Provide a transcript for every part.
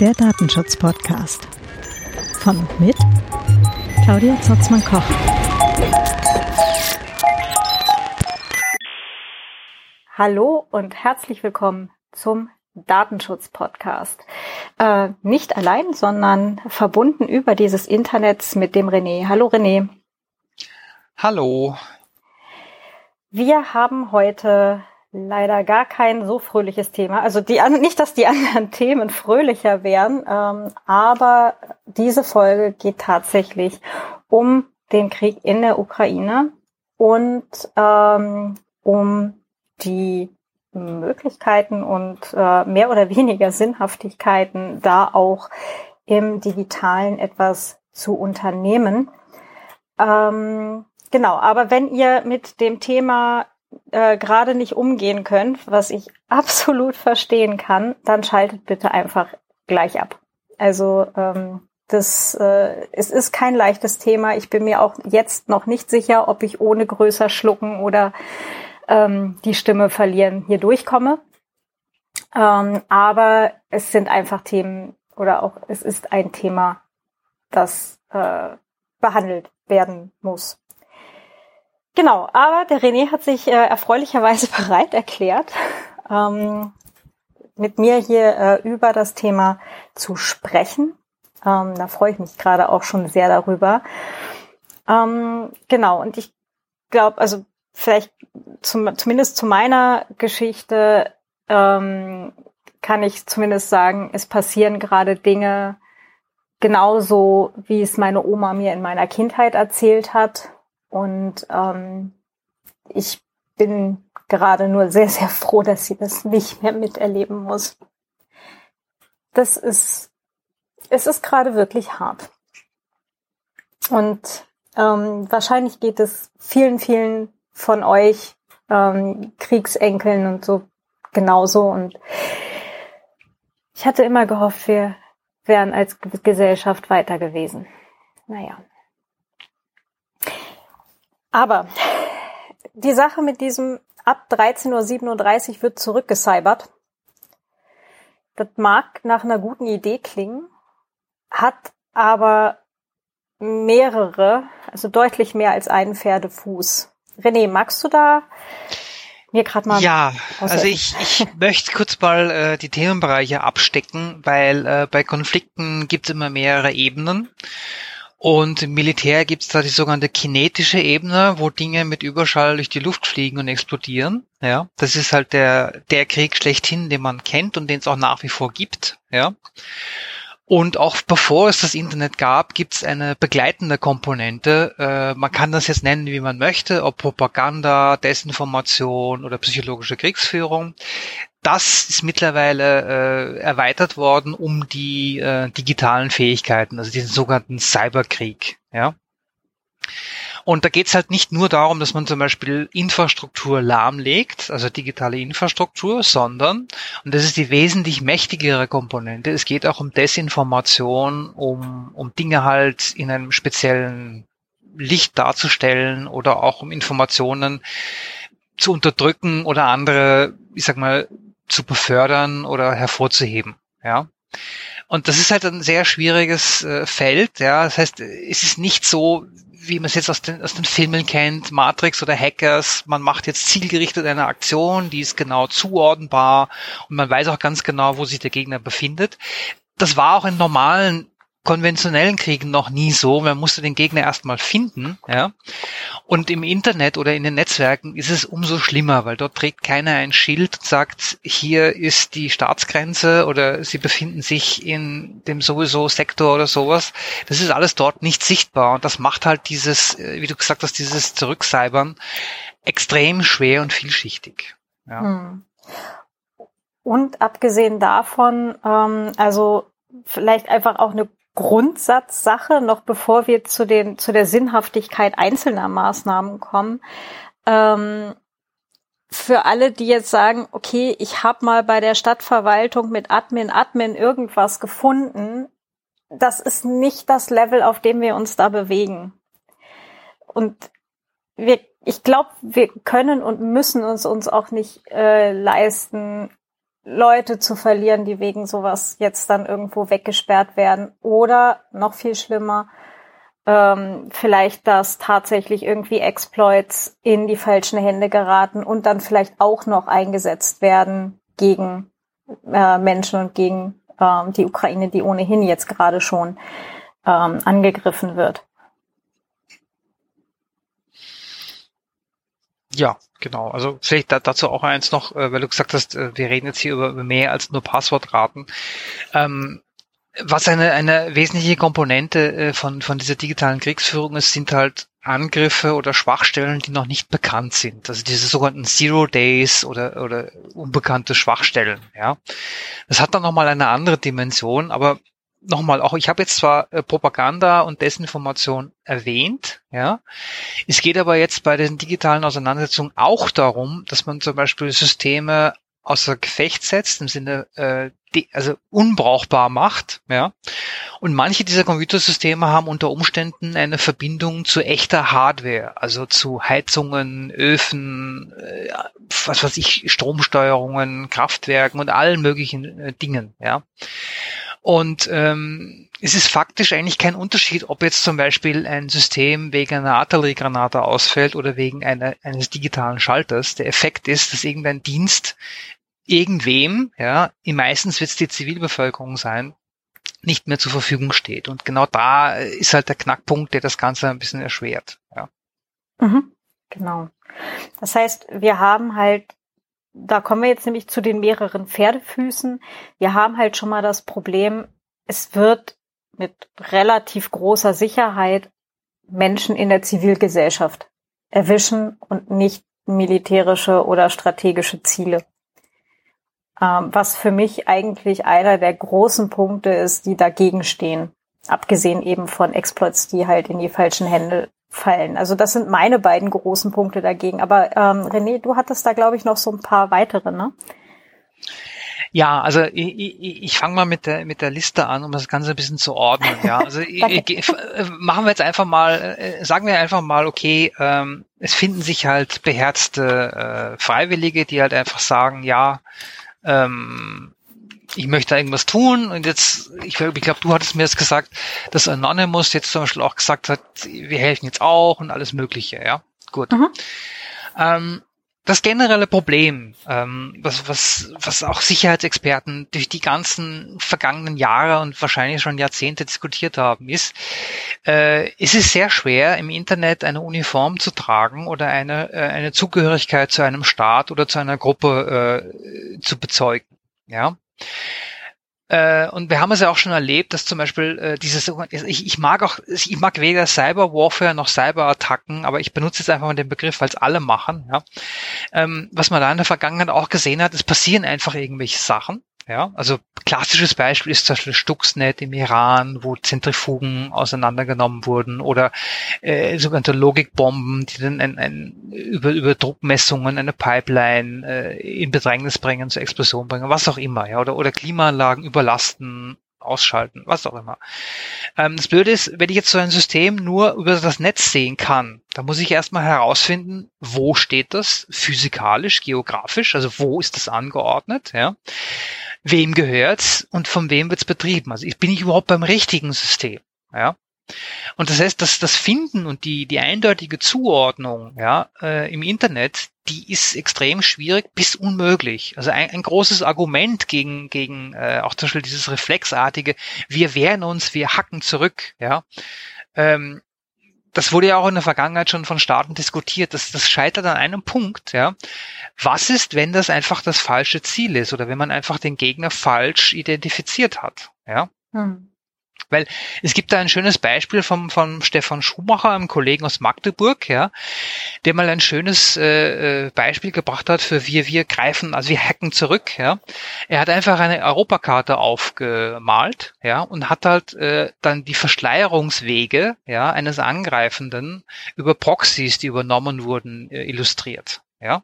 Der Datenschutz-Podcast. Von und mit Claudia Zotzmann-Koch. Hallo und herzlich willkommen zum Datenschutz-Podcast. Äh, nicht allein, sondern verbunden über dieses Internet mit dem René. Hallo René. Hallo. Wir haben heute leider gar kein so fröhliches Thema. Also die nicht, dass die anderen Themen fröhlicher wären, ähm, aber diese Folge geht tatsächlich um den Krieg in der Ukraine und ähm, um die Möglichkeiten und äh, mehr oder weniger Sinnhaftigkeiten, da auch im Digitalen etwas zu unternehmen. Ähm, genau, aber wenn ihr mit dem Thema äh, gerade nicht umgehen könnt, was ich absolut verstehen kann, dann schaltet bitte einfach gleich ab. Also ähm, das, äh, es ist kein leichtes Thema. Ich bin mir auch jetzt noch nicht sicher, ob ich ohne größer schlucken oder ähm, die Stimme verlieren hier durchkomme. Ähm, aber es sind einfach Themen oder auch es ist ein Thema, das äh, behandelt werden muss. Genau, aber der René hat sich äh, erfreulicherweise bereit erklärt, ähm, mit mir hier äh, über das Thema zu sprechen. Ähm, da freue ich mich gerade auch schon sehr darüber. Ähm, genau, und ich glaube, also vielleicht zum, zumindest zu meiner Geschichte ähm, kann ich zumindest sagen, es passieren gerade Dinge genauso, wie es meine Oma mir in meiner Kindheit erzählt hat. Und ähm, ich bin gerade nur sehr, sehr froh, dass sie das nicht mehr miterleben muss. Das ist, es ist gerade wirklich hart. Und ähm, wahrscheinlich geht es vielen, vielen von euch ähm, Kriegsenkeln und so genauso. Und ich hatte immer gehofft, wir wären als Gesellschaft weiter gewesen. Naja. Aber die Sache mit diesem ab 13.37 Uhr wird zurückgecybert. Das mag nach einer guten Idee klingen, hat aber mehrere, also deutlich mehr als einen Pferdefuß. René, magst du da mir gerade mal. Ja, also ich, ich möchte kurz mal äh, die Themenbereiche abstecken, weil äh, bei Konflikten gibt es immer mehrere Ebenen. Und im Militär gibt es da die sogenannte kinetische Ebene, wo Dinge mit Überschall durch die Luft fliegen und explodieren. Ja, das ist halt der, der Krieg schlechthin, den man kennt und den es auch nach wie vor gibt. Ja. Und auch bevor es das Internet gab, gibt es eine begleitende Komponente. Äh, man kann das jetzt nennen, wie man möchte, ob Propaganda, Desinformation oder psychologische Kriegsführung. Das ist mittlerweile äh, erweitert worden um die äh, digitalen Fähigkeiten, also diesen sogenannten Cyberkrieg. Ja. Und da geht es halt nicht nur darum, dass man zum Beispiel Infrastruktur lahmlegt, also digitale Infrastruktur, sondern, und das ist die wesentlich mächtigere Komponente, es geht auch um Desinformation, um, um Dinge halt in einem speziellen Licht darzustellen oder auch um Informationen zu unterdrücken oder andere, ich sag mal, zu befördern oder hervorzuheben. Ja. Und das ist halt ein sehr schwieriges äh, Feld. Ja, das heißt, es ist nicht so, wie man es jetzt aus den, aus den Filmen kennt, Matrix oder Hackers, man macht jetzt zielgerichtet eine Aktion, die ist genau zuordnenbar und man weiß auch ganz genau, wo sich der Gegner befindet. Das war auch in normalen konventionellen Kriegen noch nie so. Man musste den Gegner erstmal finden, ja. Und im Internet oder in den Netzwerken ist es umso schlimmer, weil dort trägt keiner ein Schild und sagt, hier ist die Staatsgrenze oder sie befinden sich in dem sowieso Sektor oder sowas. Das ist alles dort nicht sichtbar und das macht halt dieses, äh, wie du gesagt hast, dieses Zurückcybern extrem schwer und vielschichtig. Ja. Hm. Und abgesehen davon, ähm, also vielleicht einfach auch eine Grundsatzsache, noch bevor wir zu, den, zu der Sinnhaftigkeit einzelner Maßnahmen kommen. Ähm, für alle, die jetzt sagen, okay, ich habe mal bei der Stadtverwaltung mit Admin, Admin irgendwas gefunden, das ist nicht das Level, auf dem wir uns da bewegen. Und wir, ich glaube, wir können und müssen uns uns auch nicht äh, leisten, Leute zu verlieren, die wegen sowas jetzt dann irgendwo weggesperrt werden. Oder noch viel schlimmer, ähm, vielleicht, dass tatsächlich irgendwie Exploits in die falschen Hände geraten und dann vielleicht auch noch eingesetzt werden gegen äh, Menschen und gegen ähm, die Ukraine, die ohnehin jetzt gerade schon ähm, angegriffen wird. Ja, genau. Also vielleicht dazu auch eins noch, äh, weil du gesagt hast, äh, wir reden jetzt hier über mehr als nur Passwortraten. Ähm, was eine, eine wesentliche Komponente äh, von, von dieser digitalen Kriegsführung ist, sind halt Angriffe oder Schwachstellen, die noch nicht bekannt sind. Also diese sogenannten Zero Days oder, oder unbekannte Schwachstellen. Ja, Das hat dann nochmal eine andere Dimension, aber nochmal, auch ich habe jetzt zwar äh, Propaganda und Desinformation erwähnt, ja. Es geht aber jetzt bei den digitalen Auseinandersetzungen auch darum, dass man zum Beispiel Systeme außer Gefecht setzt, im Sinne, äh, also unbrauchbar macht, ja. Und manche dieser Computersysteme haben unter Umständen eine Verbindung zu echter Hardware, also zu Heizungen, Öfen, äh, was weiß ich, Stromsteuerungen, Kraftwerken und allen möglichen äh, Dingen, ja. Und ähm, es ist faktisch eigentlich kein Unterschied, ob jetzt zum Beispiel ein System wegen einer Artilleriegranate ausfällt oder wegen einer, eines digitalen Schalters. Der Effekt ist, dass irgendein Dienst irgendwem, ja, meistens wird es die Zivilbevölkerung sein, nicht mehr zur Verfügung steht. Und genau da ist halt der Knackpunkt, der das Ganze ein bisschen erschwert. Ja. Mhm, genau. Das heißt, wir haben halt, da kommen wir jetzt nämlich zu den mehreren Pferdefüßen. Wir haben halt schon mal das Problem, es wird mit relativ großer Sicherheit Menschen in der Zivilgesellschaft erwischen und nicht militärische oder strategische Ziele ähm, was für mich eigentlich einer der großen Punkte ist, die dagegen stehen. Abgesehen eben von Exploits, die halt in die falschen Hände fallen. Also das sind meine beiden großen Punkte dagegen. Aber ähm, René, du hattest da, glaube ich, noch so ein paar weitere, ne? Ja, also ich, ich, ich fange mal mit der mit der Liste an, um das Ganze ein bisschen zu ordnen. Ja, also ich, ich, machen wir jetzt einfach mal, äh, sagen wir einfach mal, okay, ähm, es finden sich halt beherzte äh, Freiwillige, die halt einfach sagen, ja, ähm, ich möchte irgendwas tun und jetzt, ich, ich glaube, du hattest mir jetzt gesagt, dass Anonymous jetzt zum Beispiel auch gesagt hat, wir helfen jetzt auch und alles Mögliche, ja. Gut. Mhm. Ähm, das generelle Problem, ähm, was, was, was auch Sicherheitsexperten durch die ganzen vergangenen Jahre und wahrscheinlich schon Jahrzehnte diskutiert haben, ist, äh, es ist sehr schwer, im Internet eine Uniform zu tragen oder eine, äh, eine Zugehörigkeit zu einem Staat oder zu einer Gruppe äh, zu bezeugen. Ja. Äh, und wir haben es ja auch schon erlebt, dass zum Beispiel äh, dieses, ich, ich mag auch, ich mag weder Cyber Warfare noch Cyberattacken, aber ich benutze jetzt einfach mal den Begriff, weil es alle machen. Ja. Ähm, was man da in der Vergangenheit auch gesehen hat, es passieren einfach irgendwelche Sachen. Ja, also klassisches Beispiel ist zum Beispiel Stuxnet im Iran, wo Zentrifugen auseinandergenommen wurden oder äh, sogenannte Logikbomben, die dann ein, ein, über, über Druckmessungen eine Pipeline äh, in Bedrängnis bringen, zur Explosion bringen, was auch immer, ja, oder, oder Klimaanlagen überlasten, ausschalten, was auch immer. Ähm, das Blöde ist, wenn ich jetzt so ein System nur über das Netz sehen kann, dann muss ich erstmal herausfinden, wo steht das physikalisch, geografisch, also wo ist das angeordnet, ja wem gehört's und von wem wird's betrieben. Also bin ich überhaupt beim richtigen System? Ja. Und das heißt, dass das Finden und die, die eindeutige Zuordnung ja, äh, im Internet, die ist extrem schwierig bis unmöglich. Also ein, ein großes Argument gegen, gegen äh, auch zum Beispiel dieses reflexartige, wir wehren uns, wir hacken zurück, ja, ähm, das wurde ja auch in der Vergangenheit schon von Staaten diskutiert. Das, das scheitert an einem Punkt, ja. Was ist, wenn das einfach das falsche Ziel ist oder wenn man einfach den Gegner falsch identifiziert hat, ja? Hm. Weil es gibt da ein schönes Beispiel vom, vom Stefan Schumacher, einem Kollegen aus Magdeburg, ja, der mal ein schönes äh, äh, Beispiel gebracht hat für wir, wir greifen, also wir hacken zurück, ja. Er hat einfach eine Europakarte aufgemalt, ja, und hat halt äh, dann die Verschleierungswege, ja, eines Angreifenden über Proxys, die übernommen wurden, äh, illustriert, ja.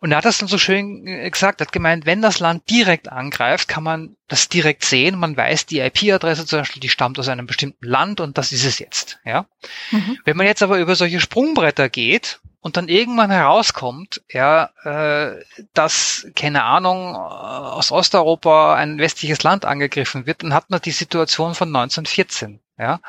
Und er hat das dann so schön äh, gesagt, hat gemeint, wenn das Land direkt angreift, kann man das direkt sehen. Man weiß, die IP-Adresse zum Beispiel, die stammt aus einem bestimmten Land und das ist es jetzt. Ja. Mhm. Wenn man jetzt aber über solche Sprungbretter geht, und dann irgendwann herauskommt, ja, äh, dass, keine Ahnung, aus Osteuropa ein westliches Land angegriffen wird, dann hat man die Situation von 1914. Ja,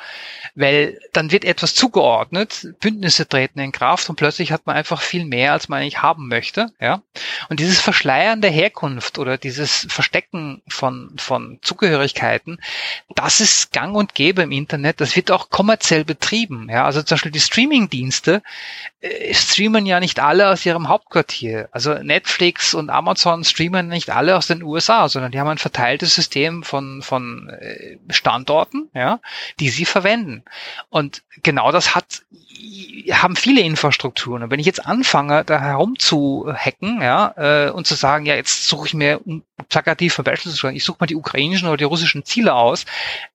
weil dann wird etwas zugeordnet, Bündnisse treten in Kraft und plötzlich hat man einfach viel mehr, als man eigentlich haben möchte. Ja, und dieses Verschleiern der Herkunft oder dieses Verstecken von von Zugehörigkeiten, das ist Gang und Gäbe im Internet. Das wird auch kommerziell betrieben. Ja, also zum Beispiel die Streamingdienste äh, streamen ja nicht alle aus ihrem Hauptquartier. Also Netflix und Amazon streamen nicht alle aus den USA, sondern die haben ein verteiltes System von von äh, Standorten. Ja die sie verwenden. Und genau das hat, haben viele Infrastrukturen. Und wenn ich jetzt anfange, da herum zu hacken, ja, äh, und zu sagen, ja, jetzt suche ich mir plakativ von Beispiel zu ich suche mal die ukrainischen oder die russischen Ziele aus,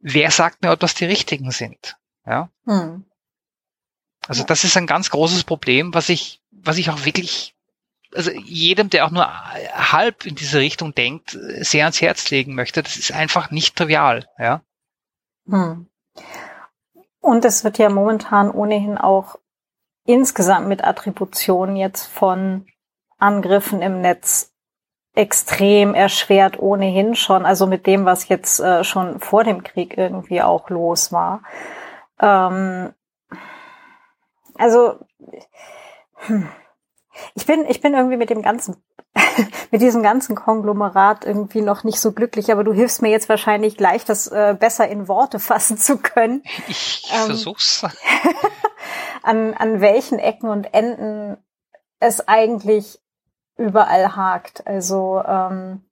wer sagt mir, ob das die richtigen sind? Ja. Hm. Also das ist ein ganz großes Problem, was ich, was ich auch wirklich also jedem, der auch nur halb in diese Richtung denkt, sehr ans Herz legen möchte. Das ist einfach nicht trivial, ja. Hm. Und es wird ja momentan ohnehin auch insgesamt mit Attribution jetzt von Angriffen im Netz extrem erschwert ohnehin schon, also mit dem, was jetzt äh, schon vor dem Krieg irgendwie auch los war. Ähm, also hm, ich bin, ich bin irgendwie mit dem ganzen mit diesem ganzen Konglomerat irgendwie noch nicht so glücklich, aber du hilfst mir jetzt wahrscheinlich gleich, das äh, besser in Worte fassen zu können. Ich ähm, versuch's. an, an welchen Ecken und Enden es eigentlich überall hakt. Also ähm,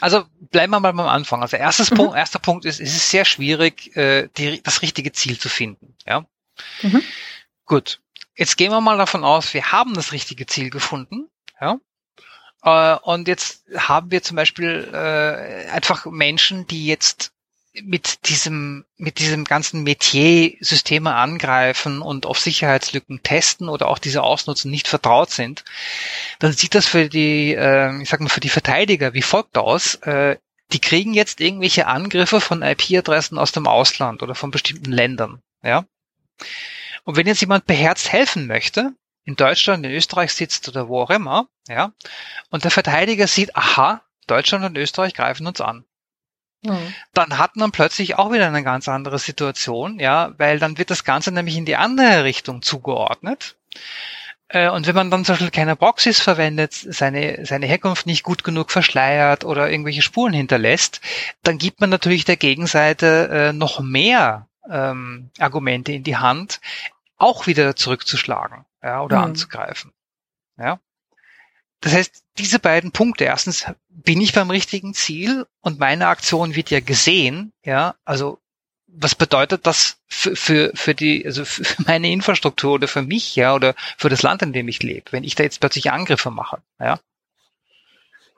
also bleiben wir mal beim Anfang. Also erstes mhm. Punkt, erster Punkt ist, es ist sehr schwierig, äh, die, das richtige Ziel zu finden. Ja. Mhm. Gut. Jetzt gehen wir mal davon aus, wir haben das richtige Ziel gefunden. Ja. Äh, und jetzt haben wir zum Beispiel äh, einfach Menschen, die jetzt mit diesem, mit diesem ganzen Metier Systeme angreifen und auf Sicherheitslücken testen oder auch diese ausnutzen, nicht vertraut sind, dann sieht das für die, äh, ich sag mal, für die Verteidiger wie folgt aus. Äh, die kriegen jetzt irgendwelche Angriffe von IP-Adressen aus dem Ausland oder von bestimmten Ländern, ja. Und wenn jetzt jemand beherzt helfen möchte, in Deutschland, in Österreich sitzt oder wo auch immer, ja, und der Verteidiger sieht, aha, Deutschland und Österreich greifen uns an. Mhm. Dann hat man plötzlich auch wieder eine ganz andere Situation, ja, weil dann wird das Ganze nämlich in die andere Richtung zugeordnet. Äh, und wenn man dann zum Beispiel keine Proxys verwendet, seine, seine Herkunft nicht gut genug verschleiert oder irgendwelche Spuren hinterlässt, dann gibt man natürlich der Gegenseite äh, noch mehr ähm, Argumente in die Hand, auch wieder zurückzuschlagen ja, oder mhm. anzugreifen. Ja. Das heißt, diese beiden Punkte, erstens bin ich beim richtigen Ziel und meine Aktion wird ja gesehen, ja, also was bedeutet das für, für, für die, also für meine Infrastruktur oder für mich, ja, oder für das Land, in dem ich lebe, wenn ich da jetzt plötzlich Angriffe mache, ja.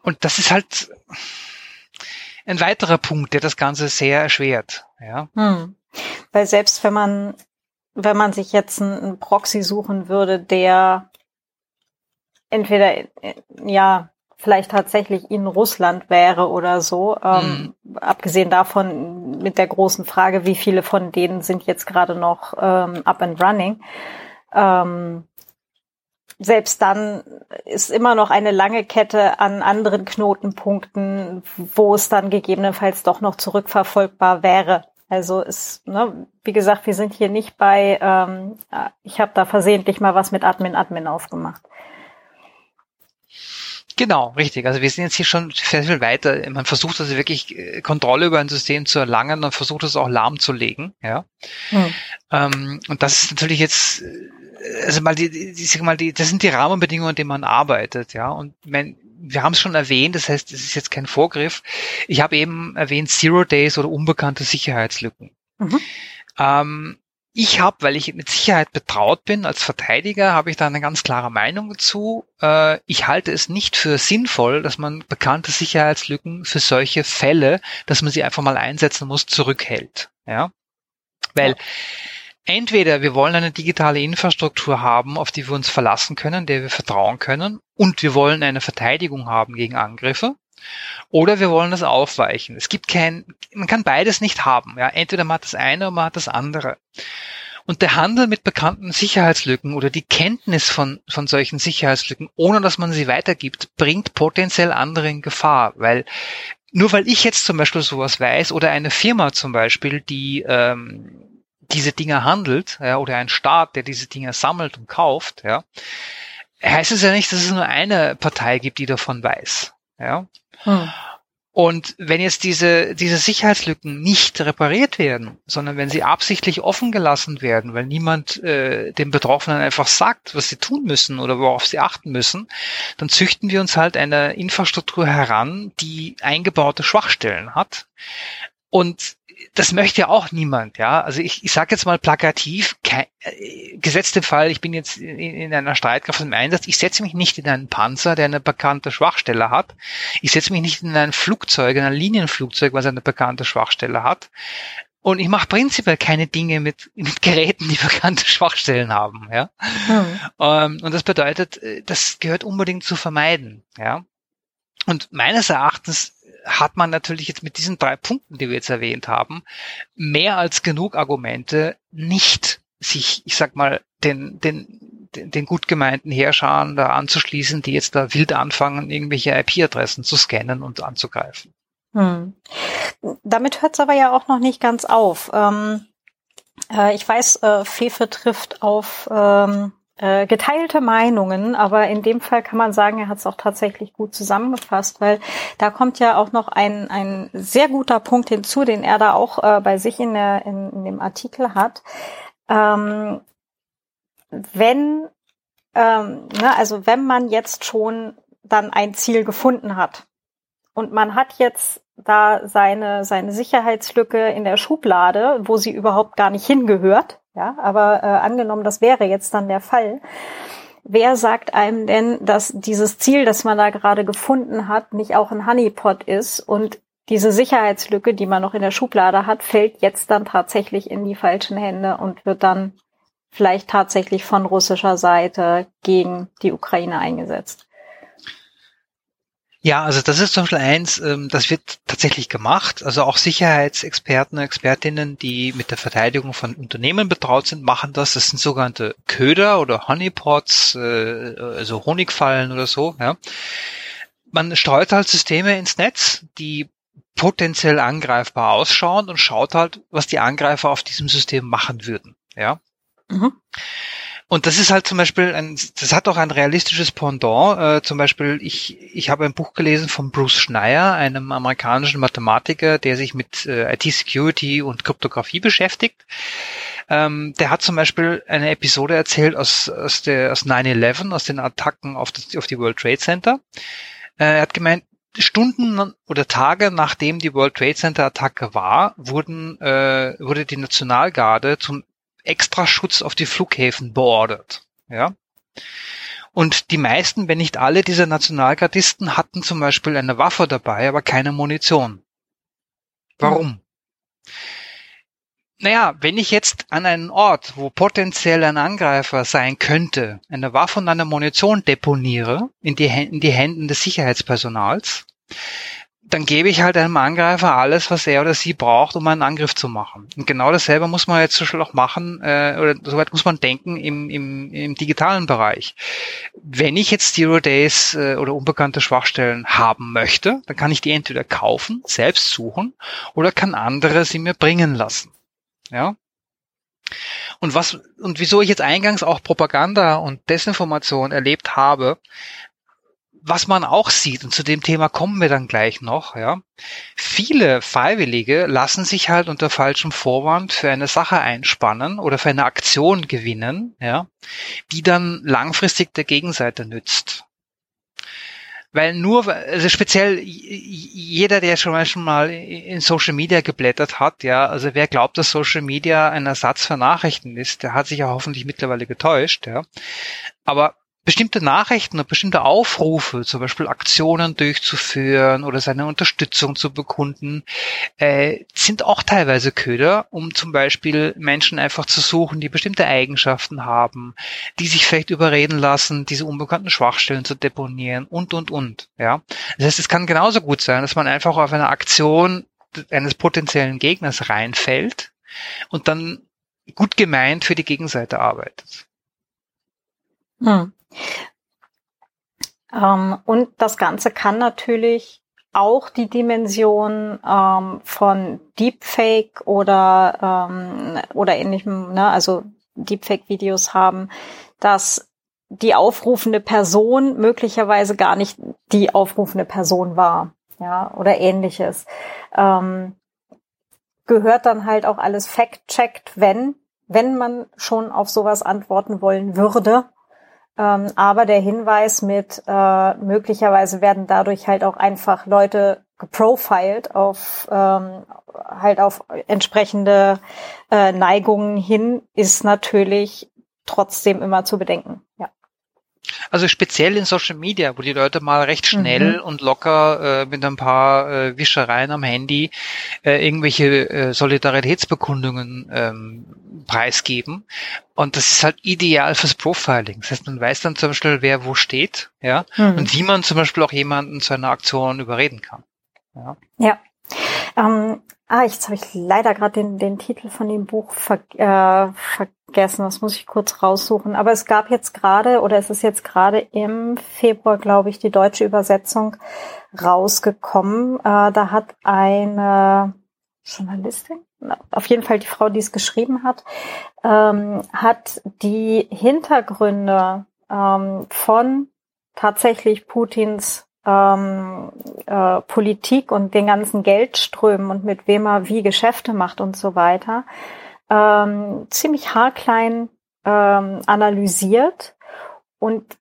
Und das ist halt ein weiterer Punkt, der das Ganze sehr erschwert, ja. Hm. Weil selbst wenn man wenn man sich jetzt einen Proxy suchen würde, der entweder ja vielleicht tatsächlich in Russland wäre oder so, ähm, mhm. abgesehen davon mit der großen Frage, wie viele von denen sind jetzt gerade noch ähm, up and running. Ähm, selbst dann ist immer noch eine lange Kette an anderen Knotenpunkten, wo es dann gegebenenfalls doch noch zurückverfolgbar wäre. Also ist, ne, wie gesagt, wir sind hier nicht bei, ähm, ich habe da versehentlich mal was mit Admin Admin aufgemacht. Genau, richtig. Also wir sind jetzt hier schon sehr viel weiter. Man versucht also wirklich äh, Kontrolle über ein System zu erlangen und versucht es auch lahmzulegen. Ja. Hm. Ähm, und das ist natürlich jetzt, äh, also mal die, die, sag mal die, das sind die Rahmenbedingungen, in denen man arbeitet. Ja. Und wenn, wir haben es schon erwähnt, das heißt, es ist jetzt kein Vorgriff. Ich habe eben erwähnt Zero Days oder unbekannte Sicherheitslücken. Mhm. Ähm, ich habe, weil ich mit Sicherheit betraut bin als Verteidiger, habe ich da eine ganz klare Meinung dazu. Äh, ich halte es nicht für sinnvoll, dass man bekannte Sicherheitslücken für solche Fälle, dass man sie einfach mal einsetzen muss, zurückhält. Ja, weil ja entweder wir wollen eine digitale Infrastruktur haben, auf die wir uns verlassen können, der wir vertrauen können, und wir wollen eine Verteidigung haben gegen Angriffe, oder wir wollen das aufweichen. Es gibt kein, man kann beides nicht haben. Ja, entweder man hat das eine oder man hat das andere. Und der Handel mit bekannten Sicherheitslücken oder die Kenntnis von, von solchen Sicherheitslücken, ohne dass man sie weitergibt, bringt potenziell andere in Gefahr, weil nur weil ich jetzt zum Beispiel sowas weiß oder eine Firma zum Beispiel, die ähm, diese Dinge handelt, ja, oder ein Staat, der diese Dinge sammelt und kauft, ja, heißt es ja nicht, dass es nur eine Partei gibt, die davon weiß. Ja. Hm. Und wenn jetzt diese, diese Sicherheitslücken nicht repariert werden, sondern wenn sie absichtlich offen gelassen werden, weil niemand äh, den Betroffenen einfach sagt, was sie tun müssen oder worauf sie achten müssen, dann züchten wir uns halt eine Infrastruktur heran, die eingebaute Schwachstellen hat. Und das möchte ja auch niemand, ja. Also ich, ich sage jetzt mal plakativ, kein, äh, gesetzt im Fall, ich bin jetzt in, in einer Streitkraft im Einsatz, ich setze mich nicht in einen Panzer, der eine bekannte Schwachstelle hat. Ich setze mich nicht in ein Flugzeug, in ein Linienflugzeug, was eine bekannte Schwachstelle hat. Und ich mache prinzipiell keine Dinge mit, mit Geräten, die bekannte Schwachstellen haben, ja. Mhm. Ähm, und das bedeutet, äh, das gehört unbedingt zu vermeiden, ja. Und meines Erachtens hat man natürlich jetzt mit diesen drei Punkten, die wir jetzt erwähnt haben, mehr als genug Argumente, nicht sich, ich sag mal, den, den, den gut gemeinten Herrschern da anzuschließen, die jetzt da wild anfangen, irgendwelche IP-Adressen zu scannen und anzugreifen. Hm. Damit hört es aber ja auch noch nicht ganz auf. Ähm, äh, ich weiß, äh, Fefe trifft auf ähm, äh, geteilte Meinungen, aber in dem Fall kann man sagen, er hat es auch tatsächlich gut zusammengefasst, weil da kommt ja auch noch ein, ein sehr guter Punkt hinzu, den er da auch äh, bei sich in, der, in, in dem Artikel hat. Ähm, wenn, ähm, ne, also wenn man jetzt schon dann ein Ziel gefunden hat und man hat jetzt da seine, seine Sicherheitslücke in der Schublade, wo sie überhaupt gar nicht hingehört, ja, aber äh, angenommen, das wäre jetzt dann der Fall. Wer sagt einem denn, dass dieses Ziel, das man da gerade gefunden hat, nicht auch ein Honeypot ist und diese Sicherheitslücke, die man noch in der Schublade hat, fällt jetzt dann tatsächlich in die falschen Hände und wird dann vielleicht tatsächlich von russischer Seite gegen die Ukraine eingesetzt. Ja, also das ist zum Beispiel eins, ähm, das wird tatsächlich gemacht. Also auch Sicherheitsexperten Expertinnen, die mit der Verteidigung von Unternehmen betraut sind, machen das. Das sind sogenannte Köder oder Honeypots, äh, also Honigfallen oder so. Ja. Man streut halt Systeme ins Netz, die potenziell angreifbar ausschauen und schaut halt, was die Angreifer auf diesem System machen würden. Ja. Mhm. Und das ist halt zum Beispiel ein, das hat auch ein realistisches Pendant. Äh, zum Beispiel, ich, ich habe ein Buch gelesen von Bruce Schneier, einem amerikanischen Mathematiker, der sich mit äh, IT-Security und Kryptographie beschäftigt. Ähm, der hat zum Beispiel eine Episode erzählt aus, aus, der, aus 9-11, aus den Attacken auf, das, auf die World Trade Center. Äh, er hat gemeint, Stunden oder Tage nachdem die World Trade Center Attacke war, wurden, äh, wurde die Nationalgarde zum Extraschutz auf die Flughäfen beordert. Ja. Und die meisten, wenn nicht alle dieser Nationalgardisten hatten zum Beispiel eine Waffe dabei, aber keine Munition. Warum? Naja, wenn ich jetzt an einen Ort, wo potenziell ein Angreifer sein könnte, eine Waffe und eine Munition deponiere in die, in die Händen des Sicherheitspersonals, dann gebe ich halt einem Angreifer alles, was er oder sie braucht, um einen Angriff zu machen. Und genau dasselbe muss man jetzt zum Beispiel auch machen, äh, oder soweit muss man denken im, im, im digitalen Bereich. Wenn ich jetzt Zero Days äh, oder unbekannte Schwachstellen haben möchte, dann kann ich die entweder kaufen, selbst suchen, oder kann andere sie mir bringen lassen. Ja. Und was, und wieso ich jetzt eingangs auch Propaganda und Desinformation erlebt habe, was man auch sieht, und zu dem Thema kommen wir dann gleich noch, ja, viele Freiwillige lassen sich halt unter falschem Vorwand für eine Sache einspannen oder für eine Aktion gewinnen, ja, die dann langfristig der Gegenseite nützt. Weil nur, also speziell jeder, der schon mal, in Social Media geblättert hat, ja, also wer glaubt, dass Social Media ein Ersatz für Nachrichten ist, der hat sich ja hoffentlich mittlerweile getäuscht, ja. Aber bestimmte Nachrichten und bestimmte Aufrufe, zum Beispiel Aktionen durchzuführen oder seine Unterstützung zu bekunden, äh, sind auch teilweise Köder, um zum Beispiel Menschen einfach zu suchen, die bestimmte Eigenschaften haben, die sich vielleicht überreden lassen, diese unbekannten Schwachstellen zu deponieren und, und, und. Ja, Das heißt, es kann genauso gut sein, dass man einfach auf eine Aktion eines potenziellen Gegners reinfällt und dann gut gemeint für die Gegenseite arbeitet. Hm. Ähm, und das Ganze kann natürlich auch die Dimension ähm, von Deepfake oder ähm, oder ähnlichem, ne, also Deepfake-Videos haben, dass die aufrufende Person möglicherweise gar nicht die aufrufende Person war, ja, oder ähnliches. Ähm, gehört dann halt auch alles fact-checkt, wenn, wenn man schon auf sowas antworten wollen würde. Ähm, aber der Hinweis mit, äh, möglicherweise werden dadurch halt auch einfach Leute geprofiled auf ähm, halt auf entsprechende äh, Neigungen hin, ist natürlich trotzdem immer zu bedenken. Ja. Also speziell in Social Media, wo die Leute mal recht schnell mhm. und locker äh, mit ein paar äh, Wischereien am Handy äh, irgendwelche äh, Solidaritätsbekundungen ähm, preisgeben. Und das ist halt ideal fürs Profiling. Das heißt, man weiß dann zum Beispiel, wer wo steht, ja, mhm. und wie man zum Beispiel auch jemanden zu einer Aktion überreden kann. Ja. ja. Ähm, ah, jetzt habe ich leider gerade den, den Titel von dem Buch ver, äh, vergessen. Das muss ich kurz raussuchen. Aber es gab jetzt gerade, oder es ist jetzt gerade im Februar, glaube ich, die deutsche Übersetzung rausgekommen. Äh, da hat eine Journalistin, auf jeden Fall die Frau, die es geschrieben hat, ähm, hat die Hintergründe ähm, von tatsächlich Putins ähm, äh, Politik und den ganzen Geldströmen und mit wem er wie Geschäfte macht und so weiter, ähm, ziemlich haarklein ähm, analysiert. Und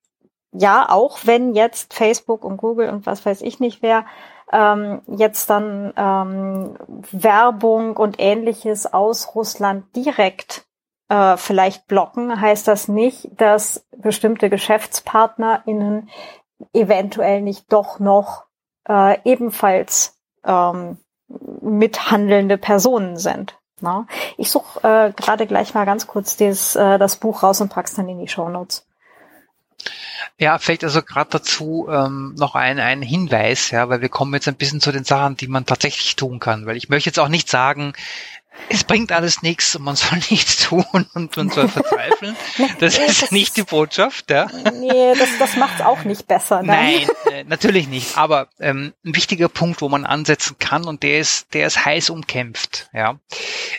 ja, auch wenn jetzt Facebook und Google und was weiß ich nicht wer ähm, jetzt dann ähm, Werbung und ähnliches aus Russland direkt äh, vielleicht blocken, heißt das nicht, dass bestimmte GeschäftspartnerInnen eventuell nicht doch noch äh, ebenfalls ähm, mithandelnde Personen sind. Na? Ich suche äh, gerade gleich mal ganz kurz des, äh, das Buch raus und pack's dann in die Show Notes. Ja, vielleicht also gerade dazu ähm, noch ein, ein Hinweis, ja, weil wir kommen jetzt ein bisschen zu den Sachen, die man tatsächlich tun kann. Weil ich möchte jetzt auch nicht sagen, es bringt alles nichts und man soll nichts tun und man soll verzweifeln. Das ist das nicht die Botschaft, ja. Nee, das, das macht es auch nicht besser. Nein, Nein äh, natürlich nicht. Aber ähm, ein wichtiger Punkt, wo man ansetzen kann und der ist, der ist heiß umkämpft, ja,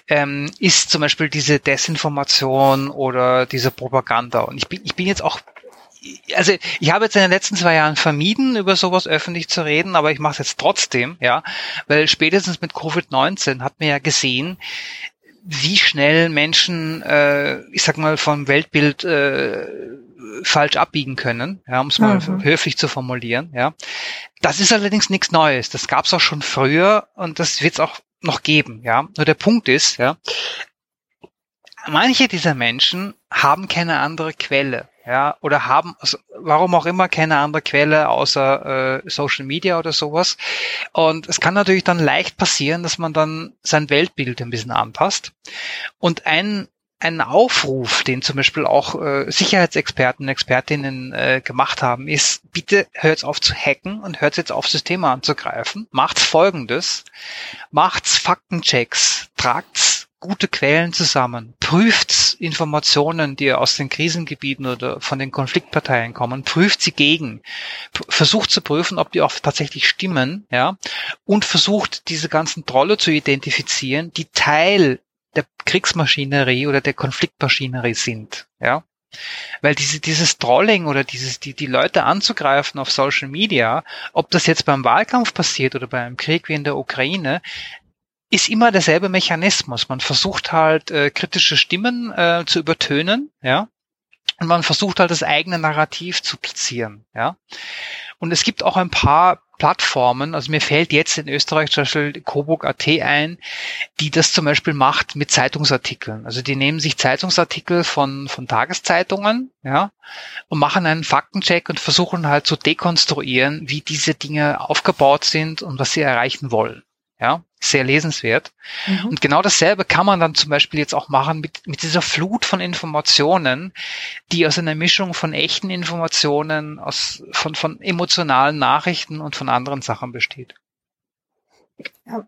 ähm, ist zum Beispiel diese Desinformation oder diese Propaganda. Und ich bin, ich bin jetzt auch also ich habe jetzt in den letzten zwei Jahren vermieden, über sowas öffentlich zu reden, aber ich mache es jetzt trotzdem, ja, weil spätestens mit Covid-19 hat man ja gesehen, wie schnell Menschen, äh, ich sag mal, vom Weltbild äh, falsch abbiegen können, ja, um es mal mhm. höflich zu formulieren, ja. Das ist allerdings nichts Neues. Das gab es auch schon früher und das wird es auch noch geben, ja. Nur der Punkt ist, ja, manche dieser Menschen haben keine andere Quelle ja, oder haben, also warum auch immer, keine andere Quelle außer äh, Social Media oder sowas. Und es kann natürlich dann leicht passieren, dass man dann sein Weltbild ein bisschen anpasst. Und ein ein Aufruf, den zum Beispiel auch äh, Sicherheitsexperten und Expertinnen äh, gemacht haben, ist, bitte hört auf zu hacken und hört jetzt auf, Systeme anzugreifen. Macht's folgendes. Macht's Faktenchecks. Tragt's gute Quellen zusammen, prüft Informationen, die aus den Krisengebieten oder von den Konfliktparteien kommen, prüft sie gegen, versucht zu prüfen, ob die auch tatsächlich stimmen, ja, und versucht diese ganzen Trolle zu identifizieren, die Teil der Kriegsmaschinerie oder der Konfliktmaschinerie sind, ja. Weil diese, dieses Trolling oder dieses, die, die Leute anzugreifen auf Social Media, ob das jetzt beim Wahlkampf passiert oder beim Krieg wie in der Ukraine, ist immer derselbe Mechanismus. Man versucht halt äh, kritische Stimmen äh, zu übertönen, ja, und man versucht halt das eigene Narrativ zu platzieren, ja. Und es gibt auch ein paar Plattformen, also mir fällt jetzt in Österreich zum Beispiel Coburg.at ein, die das zum Beispiel macht mit Zeitungsartikeln. Also die nehmen sich Zeitungsartikel von, von Tageszeitungen, ja, und machen einen Faktencheck und versuchen halt zu dekonstruieren, wie diese Dinge aufgebaut sind und was sie erreichen wollen. Ja, sehr lesenswert. Mhm. Und genau dasselbe kann man dann zum Beispiel jetzt auch machen mit, mit dieser Flut von Informationen, die aus einer Mischung von echten Informationen, aus, von, von emotionalen Nachrichten und von anderen Sachen besteht. Ja.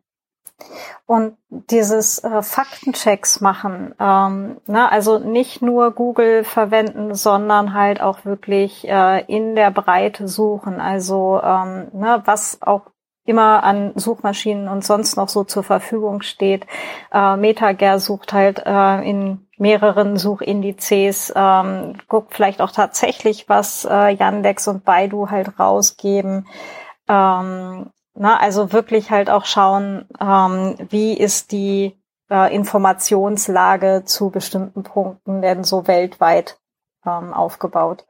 Und dieses äh, Faktenchecks machen, ähm, ne, also nicht nur Google verwenden, sondern halt auch wirklich äh, in der Breite suchen. Also ähm, ne, was auch immer an Suchmaschinen und sonst noch so zur Verfügung steht. Äh, MetaGer sucht halt äh, in mehreren Suchindizes, ähm, guckt vielleicht auch tatsächlich, was äh, Yandex und Baidu halt rausgeben. Ähm, na, also wirklich halt auch schauen, ähm, wie ist die äh, Informationslage zu bestimmten Punkten denn so weltweit ähm, aufgebaut.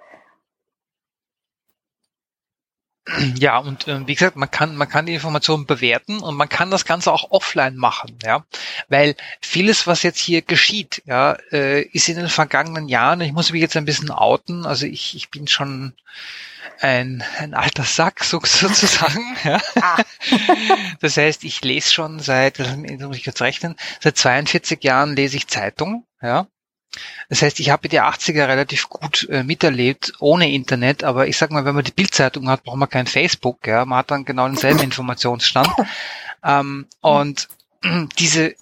Ja, und äh, wie gesagt, man kann, man kann die Informationen bewerten und man kann das Ganze auch offline machen, ja. Weil vieles, was jetzt hier geschieht, ja, äh, ist in den vergangenen Jahren, ich muss mich jetzt ein bisschen outen, also ich, ich bin schon ein, ein alter Sack sozusagen. Ja. Ah. Das heißt, ich lese schon seit, das muss ich jetzt rechnen, seit 42 Jahren lese ich Zeitung. Ja. Das heißt, ich habe die 80er relativ gut äh, miterlebt, ohne Internet, aber ich sag mal, wenn man die Bildzeitung hat, braucht man kein Facebook, ja. Man hat dann genau denselben Informationsstand. Ähm, und diese,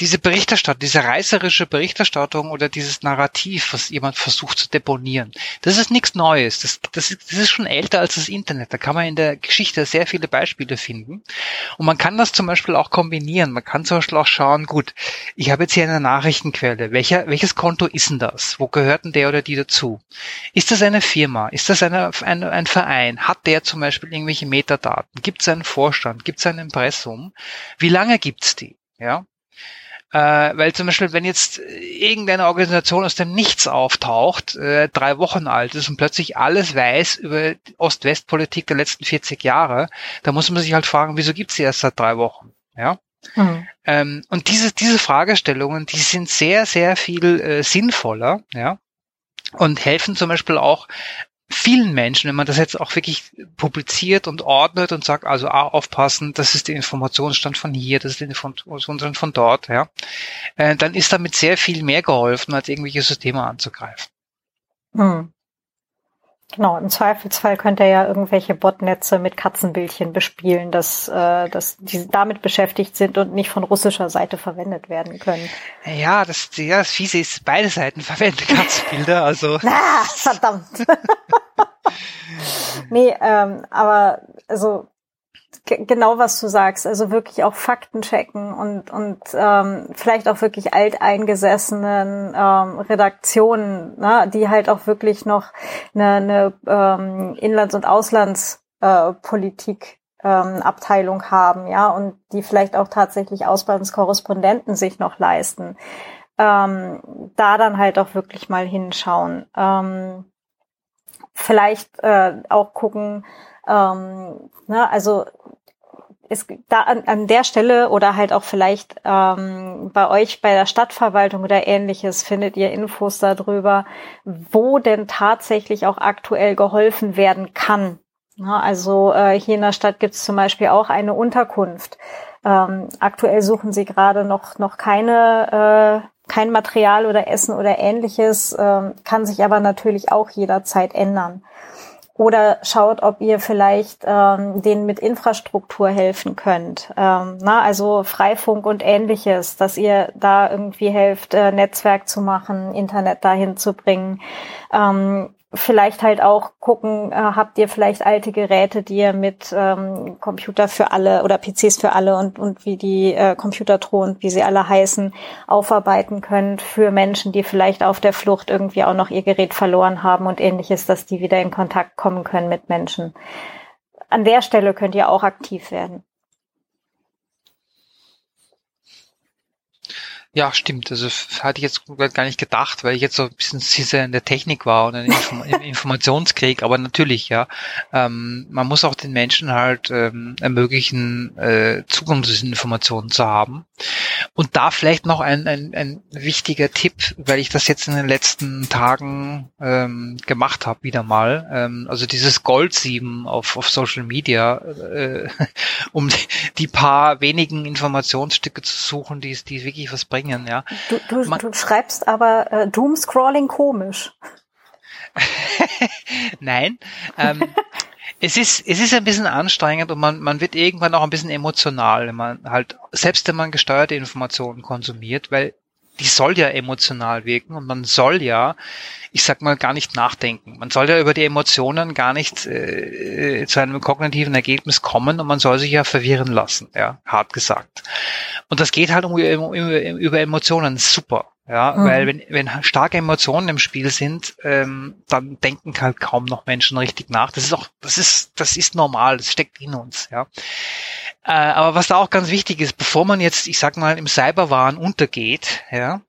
diese Berichterstattung, diese reißerische Berichterstattung oder dieses Narrativ, was jemand versucht zu deponieren, das ist nichts Neues. Das, das, ist, das ist schon älter als das Internet. Da kann man in der Geschichte sehr viele Beispiele finden. Und man kann das zum Beispiel auch kombinieren. Man kann zum Beispiel auch schauen, gut, ich habe jetzt hier eine Nachrichtenquelle. Welcher, welches Konto ist denn das? Wo gehört denn der oder die dazu? Ist das eine Firma? Ist das eine, ein, ein Verein? Hat der zum Beispiel irgendwelche Metadaten? Gibt es einen Vorstand? Gibt es ein Impressum? Wie lange gibt's die? Ja. Äh, weil zum Beispiel, wenn jetzt irgendeine Organisation aus dem Nichts auftaucht, äh, drei Wochen alt ist und plötzlich alles weiß über Ost-West-Politik der letzten 40 Jahre, da muss man sich halt fragen, wieso gibt's sie erst seit drei Wochen? Ja. Mhm. Ähm, und diese, diese Fragestellungen, die sind sehr, sehr viel äh, sinnvoller, ja, und helfen zum Beispiel auch vielen Menschen, wenn man das jetzt auch wirklich publiziert und ordnet und sagt, also ah, aufpassen, das ist der Informationsstand von hier, das ist der Informationsstand von dort, ja, äh, dann ist damit sehr viel mehr geholfen, als irgendwelche Systeme anzugreifen. Hm. Genau, im Zweifelsfall könnt ihr ja irgendwelche Botnetze mit Katzenbildchen bespielen, dass, äh, dass die damit beschäftigt sind und nicht von russischer Seite verwendet werden können. Ja, das, ja, das Fiese ist, beide Seiten verwenden Katzenbilder, also. Na, verdammt. nee, ähm, aber also genau was du sagst, also wirklich auch Fakten checken und und ähm, vielleicht auch wirklich alteingesessenen ähm, Redaktionen, ne, die halt auch wirklich noch eine, eine ähm, Inlands- und Auslandspolitik äh, ähm, Abteilung haben, ja, und die vielleicht auch tatsächlich Auslandskorrespondenten sich noch leisten. Ähm, da dann halt auch wirklich mal hinschauen. Ähm, vielleicht äh, auch gucken, ähm, ne, also es, da an, an der Stelle oder halt auch vielleicht ähm, bei euch bei der Stadtverwaltung oder ähnliches findet ihr Infos darüber, wo denn tatsächlich auch aktuell geholfen werden kann. Ja, also äh, hier in der Stadt gibt es zum Beispiel auch eine Unterkunft. Ähm, aktuell suchen sie gerade noch noch keine äh, kein Material oder Essen oder ähnliches, ähm, kann sich aber natürlich auch jederzeit ändern. Oder schaut, ob ihr vielleicht ähm, denen mit Infrastruktur helfen könnt. Ähm, na, also Freifunk und ähnliches, dass ihr da irgendwie helft, äh, Netzwerk zu machen, Internet dahin zu bringen. Ähm, vielleicht halt auch gucken, äh, habt ihr vielleicht alte Geräte, die ihr mit ähm, Computer für alle oder PCs für alle und, und wie die äh, Computertron, wie sie alle heißen, aufarbeiten könnt für Menschen, die vielleicht auf der Flucht irgendwie auch noch ihr Gerät verloren haben und ähnliches, dass die wieder in Kontakt kommen können mit Menschen. An der Stelle könnt ihr auch aktiv werden. Ja, stimmt. Also hatte ich jetzt gar nicht gedacht, weil ich jetzt so ein bisschen sehr in der Technik war und im Inform Informationskrieg. Aber natürlich, ja, ähm, man muss auch den Menschen halt ähm, ermöglichen, äh, Zugang zu diesen Informationen zu haben. Und da vielleicht noch ein, ein, ein wichtiger Tipp, weil ich das jetzt in den letzten Tagen ähm, gemacht habe, wieder mal. Ähm, also dieses Goldsieben auf, auf Social Media, äh, um die, paar wenigen Informationsstücke zu suchen, die, die wirklich was bringen ja. Du, du, Man, du schreibst aber äh, Doomscrolling komisch. Nein. Ähm, Es ist, es ist ein bisschen anstrengend und man, man wird irgendwann auch ein bisschen emotional, wenn man halt, selbst wenn man gesteuerte Informationen konsumiert, weil die soll ja emotional wirken und man soll ja, ich sag mal, gar nicht nachdenken. Man soll ja über die Emotionen gar nicht äh, zu einem kognitiven Ergebnis kommen und man soll sich ja verwirren lassen, ja, hart gesagt. Und das geht halt um, um, über Emotionen super. Ja, mhm. weil wenn, wenn starke Emotionen im Spiel sind, ähm, dann denken halt kaum noch Menschen richtig nach. Das ist auch, das ist, das ist normal, das steckt in uns, ja. Äh, aber was da auch ganz wichtig ist, bevor man jetzt, ich sag mal, im Cyberwahn untergeht, ja,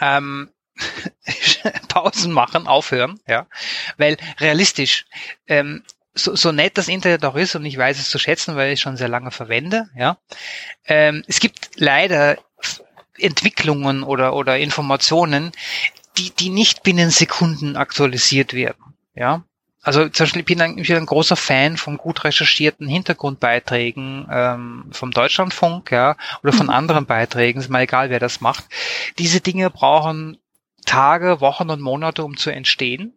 ähm, Pausen machen, aufhören, ja, weil realistisch, ähm, so, so nett das Internet auch ist und ich weiß es zu schätzen, weil ich es schon sehr lange verwende, ja, ähm, es gibt leider Entwicklungen oder, oder Informationen, die, die nicht binnen Sekunden aktualisiert werden. Ja. Also zum Beispiel, ich bin ein, ich ein großer Fan von gut recherchierten Hintergrundbeiträgen ähm, vom Deutschlandfunk, ja, oder von mhm. anderen Beiträgen, ist mal egal, wer das macht. Diese Dinge brauchen Tage, Wochen und Monate, um zu entstehen.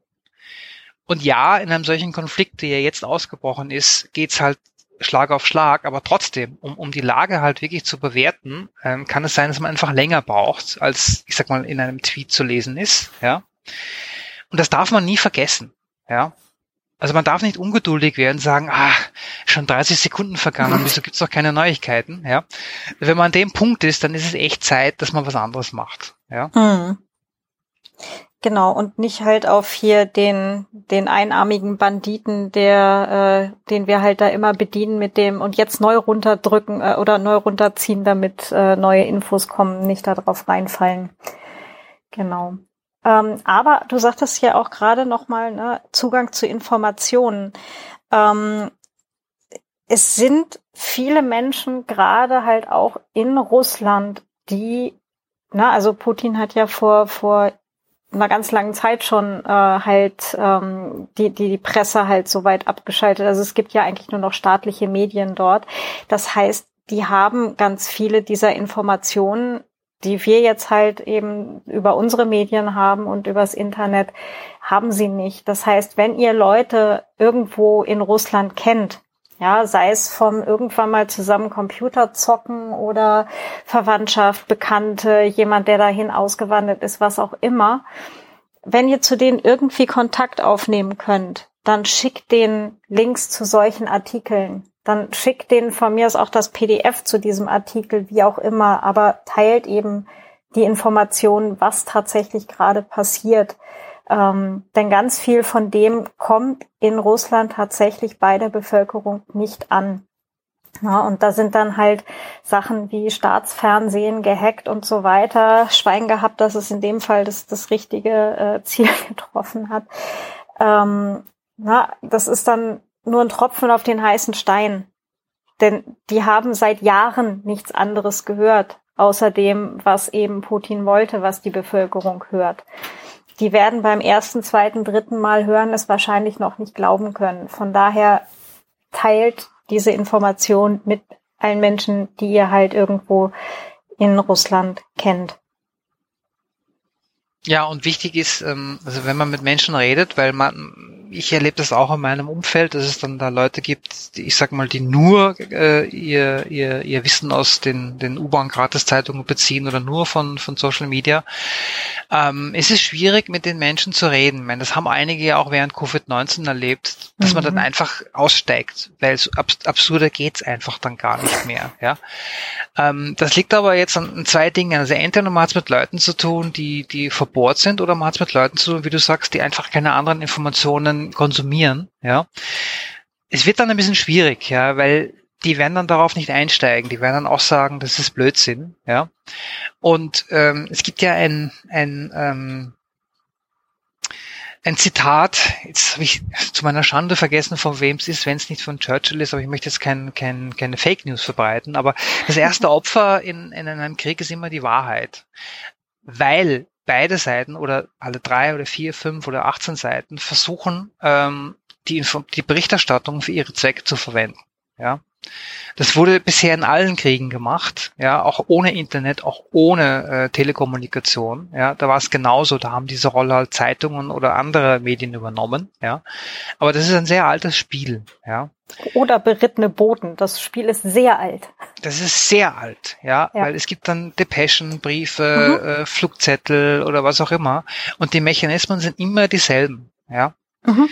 Und ja, in einem solchen Konflikt, der jetzt ausgebrochen ist, geht's halt Schlag auf Schlag, aber trotzdem, um, um die Lage halt wirklich zu bewerten, ähm, kann es sein, dass man einfach länger braucht, als, ich sag mal, in einem Tweet zu lesen ist, ja. Und das darf man nie vergessen, ja. Also man darf nicht ungeduldig werden und sagen, ah, schon 30 Sekunden vergangen, wieso gibt's noch keine Neuigkeiten, ja. Wenn man an dem Punkt ist, dann ist es echt Zeit, dass man was anderes macht, ja. Hm. Genau, und nicht halt auf hier den, den einarmigen Banditen, der, äh, den wir halt da immer bedienen mit dem und jetzt neu runterdrücken äh, oder neu runterziehen, damit äh, neue Infos kommen, nicht darauf reinfallen. Genau. Ähm, aber du sagtest ja auch gerade nochmal, ne, Zugang zu Informationen. Ähm, es sind viele Menschen gerade halt auch in Russland, die, na, also Putin hat ja vor, vor einer ganz langen Zeit schon äh, halt ähm, die, die, die Presse halt so weit abgeschaltet. Also es gibt ja eigentlich nur noch staatliche Medien dort. Das heißt, die haben ganz viele dieser Informationen, die wir jetzt halt eben über unsere Medien haben und übers Internet, haben sie nicht. Das heißt, wenn ihr Leute irgendwo in Russland kennt, ja, sei es vom irgendwann mal zusammen Computer zocken oder Verwandtschaft, Bekannte, jemand, der dahin ausgewandert ist, was auch immer. Wenn ihr zu denen irgendwie Kontakt aufnehmen könnt, dann schickt den Links zu solchen Artikeln. Dann schickt denen von mir aus auch das PDF zu diesem Artikel, wie auch immer, aber teilt eben die Informationen, was tatsächlich gerade passiert. Ähm, denn ganz viel von dem kommt in Russland tatsächlich bei der Bevölkerung nicht an. Ja, und da sind dann halt Sachen wie Staatsfernsehen gehackt und so weiter. Schwein gehabt, dass es in dem Fall das, das richtige äh, Ziel getroffen hat. Ähm, na, das ist dann nur ein Tropfen auf den heißen Stein. Denn die haben seit Jahren nichts anderes gehört, außer dem, was eben Putin wollte, was die Bevölkerung hört die werden beim ersten, zweiten, dritten Mal hören es wahrscheinlich noch nicht glauben können. Von daher teilt diese Information mit allen Menschen, die ihr halt irgendwo in Russland kennt. Ja, und wichtig ist, ähm, also wenn man mit Menschen redet, weil man ich erlebe das auch in meinem Umfeld, dass es dann da Leute gibt, die, ich sag mal, die nur äh, ihr, ihr, ihr Wissen aus den, den U-Bahn-Gratis-Zeitungen beziehen oder nur von, von Social Media. Ähm, es ist schwierig, mit den Menschen zu reden. Ich meine, das haben einige ja auch während Covid-19 erlebt, dass mhm. man dann mhm. einfach aussteigt, weil so abs absurder geht's einfach dann gar nicht mehr. Ja, ähm, Das liegt aber jetzt an, an zwei Dingen. Also entweder man hat es mit Leuten zu tun, die, die verbohrt sind, oder man hat es mit Leuten zu tun, wie du sagst, die einfach keine anderen Informationen konsumieren, ja. Es wird dann ein bisschen schwierig, ja, weil die werden dann darauf nicht einsteigen. Die werden dann auch sagen, das ist Blödsinn, ja. Und ähm, es gibt ja ein, ein, ähm, ein Zitat, jetzt habe ich zu meiner Schande vergessen, von wem es ist, wenn es nicht von Churchill ist, aber ich möchte jetzt kein, kein, keine Fake News verbreiten. Aber das erste Opfer in, in einem Krieg ist immer die Wahrheit. Weil beide Seiten oder alle drei oder vier, fünf oder 18 Seiten versuchen, ähm, die, Info die Berichterstattung für ihre Zwecke zu verwenden. Ja. Das wurde bisher in allen Kriegen gemacht, ja, auch ohne Internet, auch ohne äh, Telekommunikation. Ja, da war es genauso. Da haben diese Rolle halt Zeitungen oder andere Medien übernommen. Ja, aber das ist ein sehr altes Spiel. Ja. Oder berittene Boten. Das Spiel ist sehr alt. Das ist sehr alt, ja, ja. weil es gibt dann Depeschen, Briefe, mhm. äh, Flugzettel oder was auch immer. Und die Mechanismen sind immer dieselben, ja. Mhm.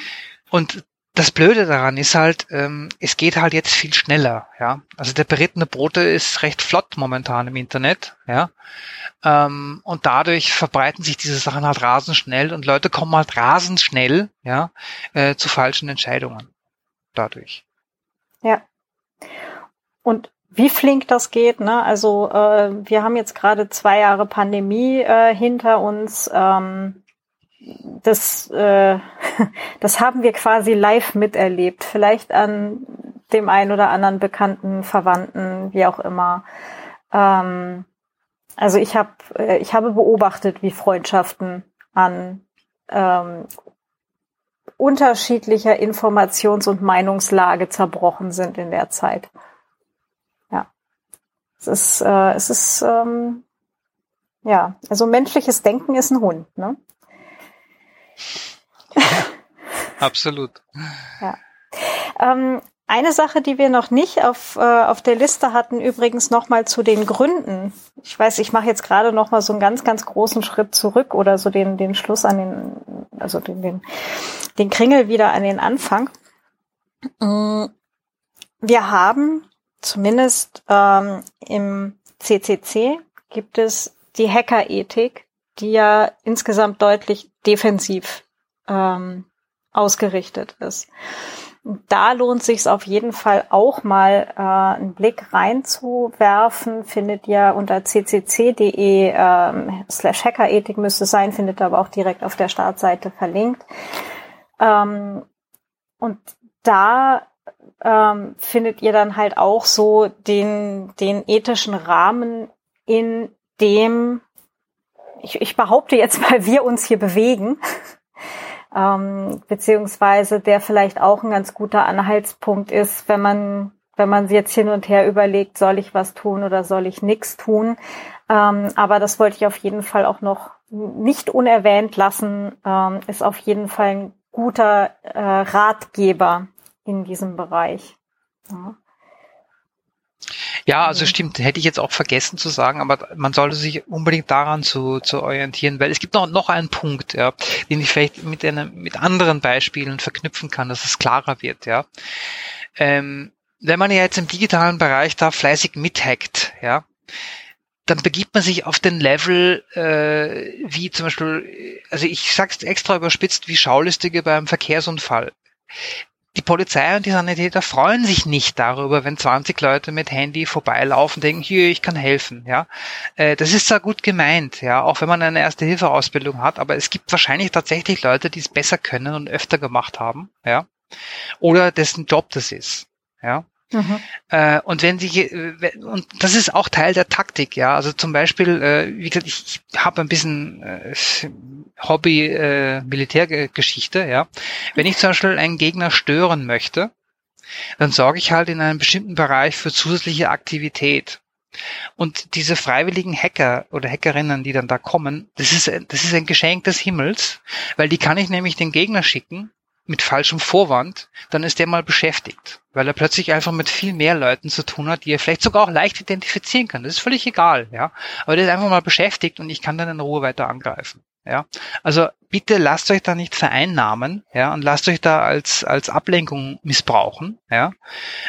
Und das Blöde daran ist halt, ähm, es geht halt jetzt viel schneller, ja. Also der berittene Brote ist recht flott momentan im Internet, ja. Ähm, und dadurch verbreiten sich diese Sachen halt rasend schnell und Leute kommen halt rasend schnell, ja, äh, zu falschen Entscheidungen. Dadurch. Ja. Und wie flink das geht, ne? Also äh, wir haben jetzt gerade zwei Jahre Pandemie äh, hinter uns. Ähm, das, äh, das haben wir quasi live miterlebt. Vielleicht an dem einen oder anderen bekannten Verwandten, wie auch immer. Ähm, also ich habe äh, ich habe beobachtet, wie Freundschaften an ähm, unterschiedlicher Informations- und Meinungslage zerbrochen sind in der Zeit. Ja, es ist äh, es ist ähm, ja also menschliches Denken ist ein Hund, ne? Absolut. Ja. Ähm, eine Sache, die wir noch nicht auf, äh, auf der Liste hatten, übrigens nochmal zu den Gründen. Ich weiß, ich mache jetzt gerade nochmal so einen ganz, ganz großen Schritt zurück oder so den, den Schluss an den, also den, den, den Kringel wieder an den Anfang. Mm, wir haben zumindest ähm, im CCC gibt es die Hackerethik, die ja insgesamt deutlich defensiv ähm, ausgerichtet ist. Da lohnt sich auf jeden Fall auch mal äh, einen Blick reinzuwerfen. Findet ihr unter ccc.de ähm, slash Hackerethik müsste es sein, findet aber auch direkt auf der Startseite verlinkt. Ähm, und da ähm, findet ihr dann halt auch so den, den ethischen Rahmen, in dem ich, ich behaupte jetzt mal, wir uns hier bewegen ähm, beziehungsweise der vielleicht auch ein ganz guter Anhaltspunkt ist, wenn man wenn man jetzt hin und her überlegt, soll ich was tun oder soll ich nichts tun. Ähm, aber das wollte ich auf jeden Fall auch noch nicht unerwähnt lassen, ähm, ist auf jeden Fall ein guter äh, Ratgeber in diesem Bereich. Ja. Ja, also stimmt, hätte ich jetzt auch vergessen zu sagen, aber man sollte sich unbedingt daran zu, zu orientieren, weil es gibt noch, noch einen Punkt, ja, den ich vielleicht mit, einer, mit anderen Beispielen verknüpfen kann, dass es klarer wird, ja. Ähm, wenn man ja jetzt im digitalen Bereich da fleißig mithackt, ja, dann begibt man sich auf den Level, äh, wie zum Beispiel, also ich sag's extra überspitzt, wie Schaulistige beim Verkehrsunfall die Polizei und die Sanitäter freuen sich nicht darüber, wenn 20 Leute mit Handy vorbeilaufen, denken, hier, ich kann helfen, ja. Äh, das ist zwar gut gemeint, ja, auch wenn man eine Erste-Hilfe-Ausbildung hat, aber es gibt wahrscheinlich tatsächlich Leute, die es besser können und öfter gemacht haben, ja. Oder dessen Job das ist, ja. Mhm. Äh, und wenn sie äh, und das ist auch Teil der Taktik, ja. Also zum Beispiel, äh, wie gesagt, ich, ich habe ein bisschen äh, Hobby äh, Militärgeschichte, ja. Wenn ich zum Beispiel einen Gegner stören möchte, dann sorge ich halt in einem bestimmten Bereich für zusätzliche Aktivität. Und diese freiwilligen Hacker oder Hackerinnen, die dann da kommen, das ist, das ist ein Geschenk des Himmels, weil die kann ich nämlich den Gegner schicken mit falschem Vorwand, dann ist der mal beschäftigt, weil er plötzlich einfach mit viel mehr Leuten zu tun hat, die er vielleicht sogar auch leicht identifizieren kann. Das ist völlig egal, ja. Aber der ist einfach mal beschäftigt und ich kann dann in Ruhe weiter angreifen. Ja, also bitte lasst euch da nicht vereinnahmen, ja, und lasst euch da als, als Ablenkung missbrauchen, ja.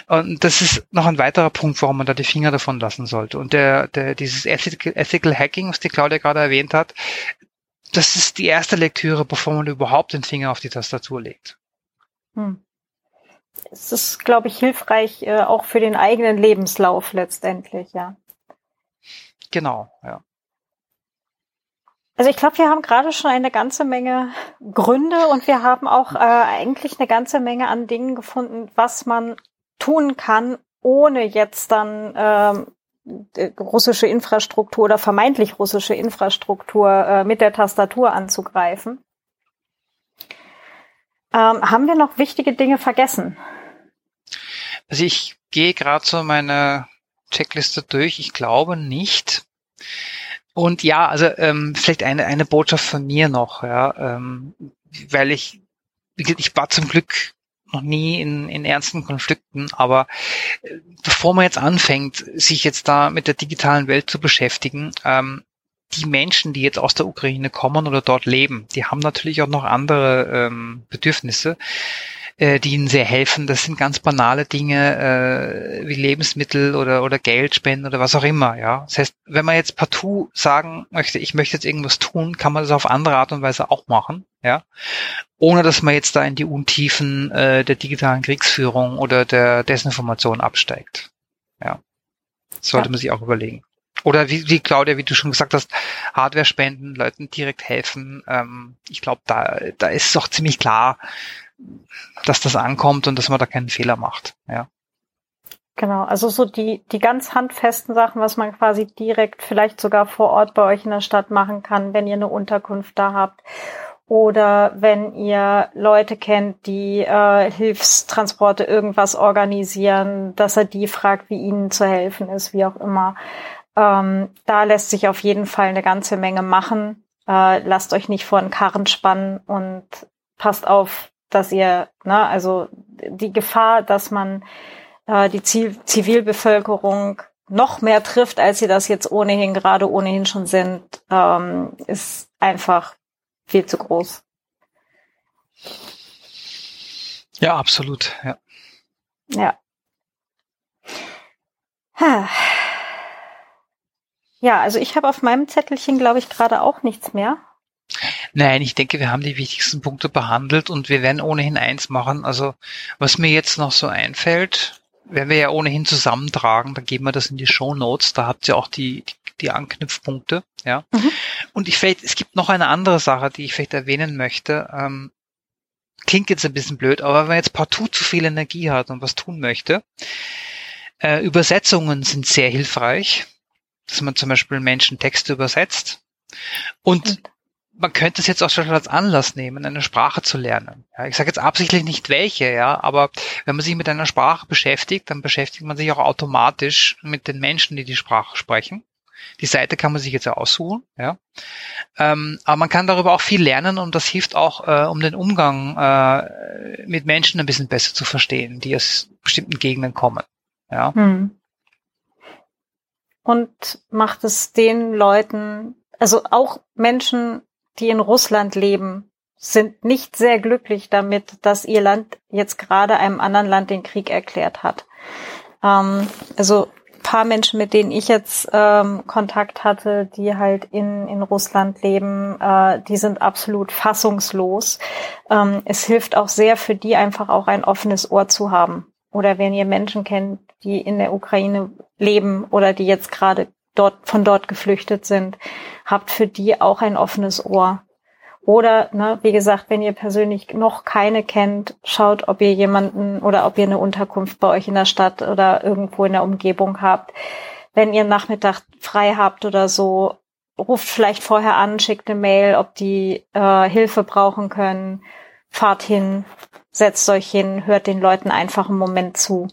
Und das ist noch ein weiterer Punkt, warum man da die Finger davon lassen sollte. Und der, der, dieses Ethical, Ethical Hacking, was die Claudia gerade erwähnt hat, das ist die erste Lektüre, bevor man überhaupt den Finger auf die Tastatur legt. Hm. Es ist, glaube ich, hilfreich äh, auch für den eigenen Lebenslauf letztendlich, ja. Genau, ja. Also ich glaube, wir haben gerade schon eine ganze Menge Gründe und wir haben auch äh, eigentlich eine ganze Menge an Dingen gefunden, was man tun kann, ohne jetzt dann ähm, äh, russische Infrastruktur oder vermeintlich russische Infrastruktur äh, mit der Tastatur anzugreifen. Ähm, haben wir noch wichtige Dinge vergessen? Also ich gehe gerade so meine Checkliste durch. Ich glaube nicht. Und ja, also ähm, vielleicht eine, eine Botschaft von mir noch, ja, ähm, weil ich, ich war zum Glück noch nie in, in ernsten Konflikten, aber äh, bevor man jetzt anfängt, sich jetzt da mit der digitalen Welt zu beschäftigen, ähm, die Menschen, die jetzt aus der Ukraine kommen oder dort leben, die haben natürlich auch noch andere ähm, Bedürfnisse äh, die ihnen sehr helfen. Das sind ganz banale Dinge äh, wie Lebensmittel oder, oder Geldspenden oder was auch immer. Ja, Das heißt, wenn man jetzt partout sagen möchte, ich möchte jetzt irgendwas tun, kann man das auf andere Art und Weise auch machen. Ja, ohne dass man jetzt da in die Untiefen äh, der digitalen Kriegsführung oder der Desinformation absteigt. Ja, sollte ja. man sich auch überlegen. Oder wie, wie Claudia, wie du schon gesagt hast, Hardware spenden, Leuten direkt helfen. Ähm, ich glaube, da, da ist es auch ziemlich klar, dass das ankommt und dass man da keinen Fehler macht. Ja. Genau, also so die, die ganz handfesten Sachen, was man quasi direkt vielleicht sogar vor Ort bei euch in der Stadt machen kann, wenn ihr eine Unterkunft da habt. Oder wenn ihr Leute kennt, die äh, Hilfstransporte irgendwas organisieren, dass er die fragt, wie ihnen zu helfen ist, wie auch immer. Ähm, da lässt sich auf jeden Fall eine ganze Menge machen. Äh, lasst euch nicht vor den Karren spannen und passt auf, dass ihr, ne, also die Gefahr, dass man äh, die Zivilbevölkerung noch mehr trifft, als sie das jetzt ohnehin gerade ohnehin schon sind, ähm, ist einfach viel zu groß. Ja, absolut, ja. Ja. Ja, also ich habe auf meinem Zettelchen, glaube ich, gerade auch nichts mehr. Nein, ich denke, wir haben die wichtigsten Punkte behandelt und wir werden ohnehin eins machen. Also was mir jetzt noch so einfällt, werden wir ja ohnehin zusammentragen, da geben wir das in die Show Notes, da habt ihr auch die, die, die Anknüpfpunkte, ja. Mhm. Und ich vielleicht, es gibt noch eine andere Sache, die ich vielleicht erwähnen möchte. Ähm, klingt jetzt ein bisschen blöd, aber wenn man jetzt partout zu viel Energie hat und was tun möchte, äh, Übersetzungen sind sehr hilfreich, dass man zum Beispiel Menschen Texte übersetzt. Und man könnte es jetzt auch schon als Anlass nehmen, eine Sprache zu lernen. Ja, ich sage jetzt absichtlich nicht welche, ja, aber wenn man sich mit einer Sprache beschäftigt, dann beschäftigt man sich auch automatisch mit den Menschen, die die Sprache sprechen. Die Seite kann man sich jetzt ja aussuchen, ja. Ähm, aber man kann darüber auch viel lernen und das hilft auch, äh, um den Umgang äh, mit Menschen ein bisschen besser zu verstehen, die aus bestimmten Gegenden kommen. Ja. Hm. Und macht es den Leuten, also auch Menschen, die in Russland leben, sind nicht sehr glücklich damit, dass ihr Land jetzt gerade einem anderen Land den Krieg erklärt hat. Ähm, also paar Menschen, mit denen ich jetzt ähm, Kontakt hatte, die halt in, in Russland leben, äh, die sind absolut fassungslos. Ähm, es hilft auch sehr für die einfach auch ein offenes Ohr zu haben. Oder wenn ihr Menschen kennt, die in der Ukraine leben oder die jetzt gerade dort, von dort geflüchtet sind, habt für die auch ein offenes Ohr. Oder, ne, wie gesagt, wenn ihr persönlich noch keine kennt, schaut, ob ihr jemanden oder ob ihr eine Unterkunft bei euch in der Stadt oder irgendwo in der Umgebung habt. Wenn ihr Nachmittag frei habt oder so, ruft vielleicht vorher an, schickt eine Mail, ob die äh, Hilfe brauchen können. Fahrt hin, setzt euch hin, hört den Leuten einfach einen Moment zu.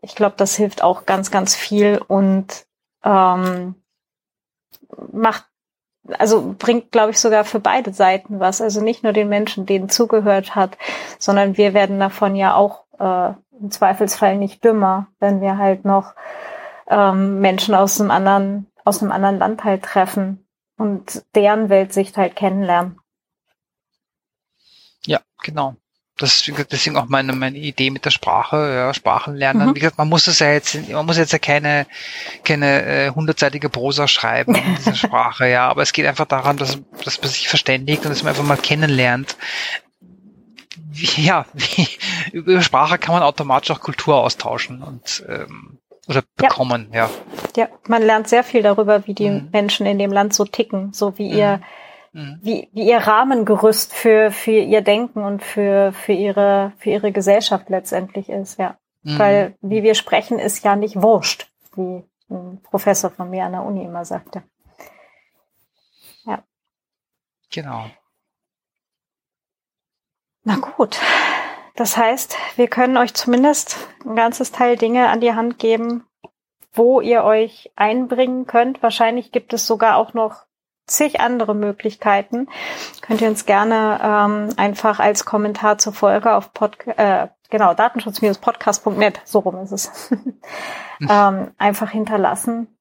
Ich glaube, das hilft auch ganz, ganz viel und ähm, macht, also bringt, glaube ich, sogar für beide Seiten was. Also nicht nur den Menschen, denen zugehört hat, sondern wir werden davon ja auch äh, im Zweifelsfall nicht dümmer, wenn wir halt noch ähm, Menschen aus einem anderen, aus einem anderen Land halt treffen und deren Weltsicht halt kennenlernen. Ja, genau das deswegen auch meine, meine Idee mit der Sprache, ja, Sprachen lernen. Mhm. Wie gesagt, man muss es ja jetzt, man muss jetzt ja keine, keine äh, hundertseitige Prosa schreiben in dieser Sprache, ja, aber es geht einfach daran, dass, dass man sich verständigt und dass man einfach mal kennenlernt. Wie, ja, wie, über Sprache kann man automatisch auch Kultur austauschen und ähm, oder bekommen, ja. Ja, ja man lernt sehr viel darüber, wie die mhm. Menschen in dem Land so ticken, so wie mhm. ihr mhm. wie, wie ihr Rahmengerüst für, für ihr Denken und für, für ihre, für ihre Gesellschaft letztendlich ist, ja. Mhm. Weil, wie wir sprechen, ist ja nicht wurscht, wie ein Professor von mir an der Uni immer sagte. Ja. Genau. Na gut. Das heißt, wir können euch zumindest ein ganzes Teil Dinge an die Hand geben, wo ihr euch einbringen könnt. Wahrscheinlich gibt es sogar auch noch zig andere Möglichkeiten. Könnt ihr uns gerne ähm, einfach als Kommentar zur Folge auf Podca äh, genau datenschutz-podcast.net so rum ist es ähm, einfach hinterlassen,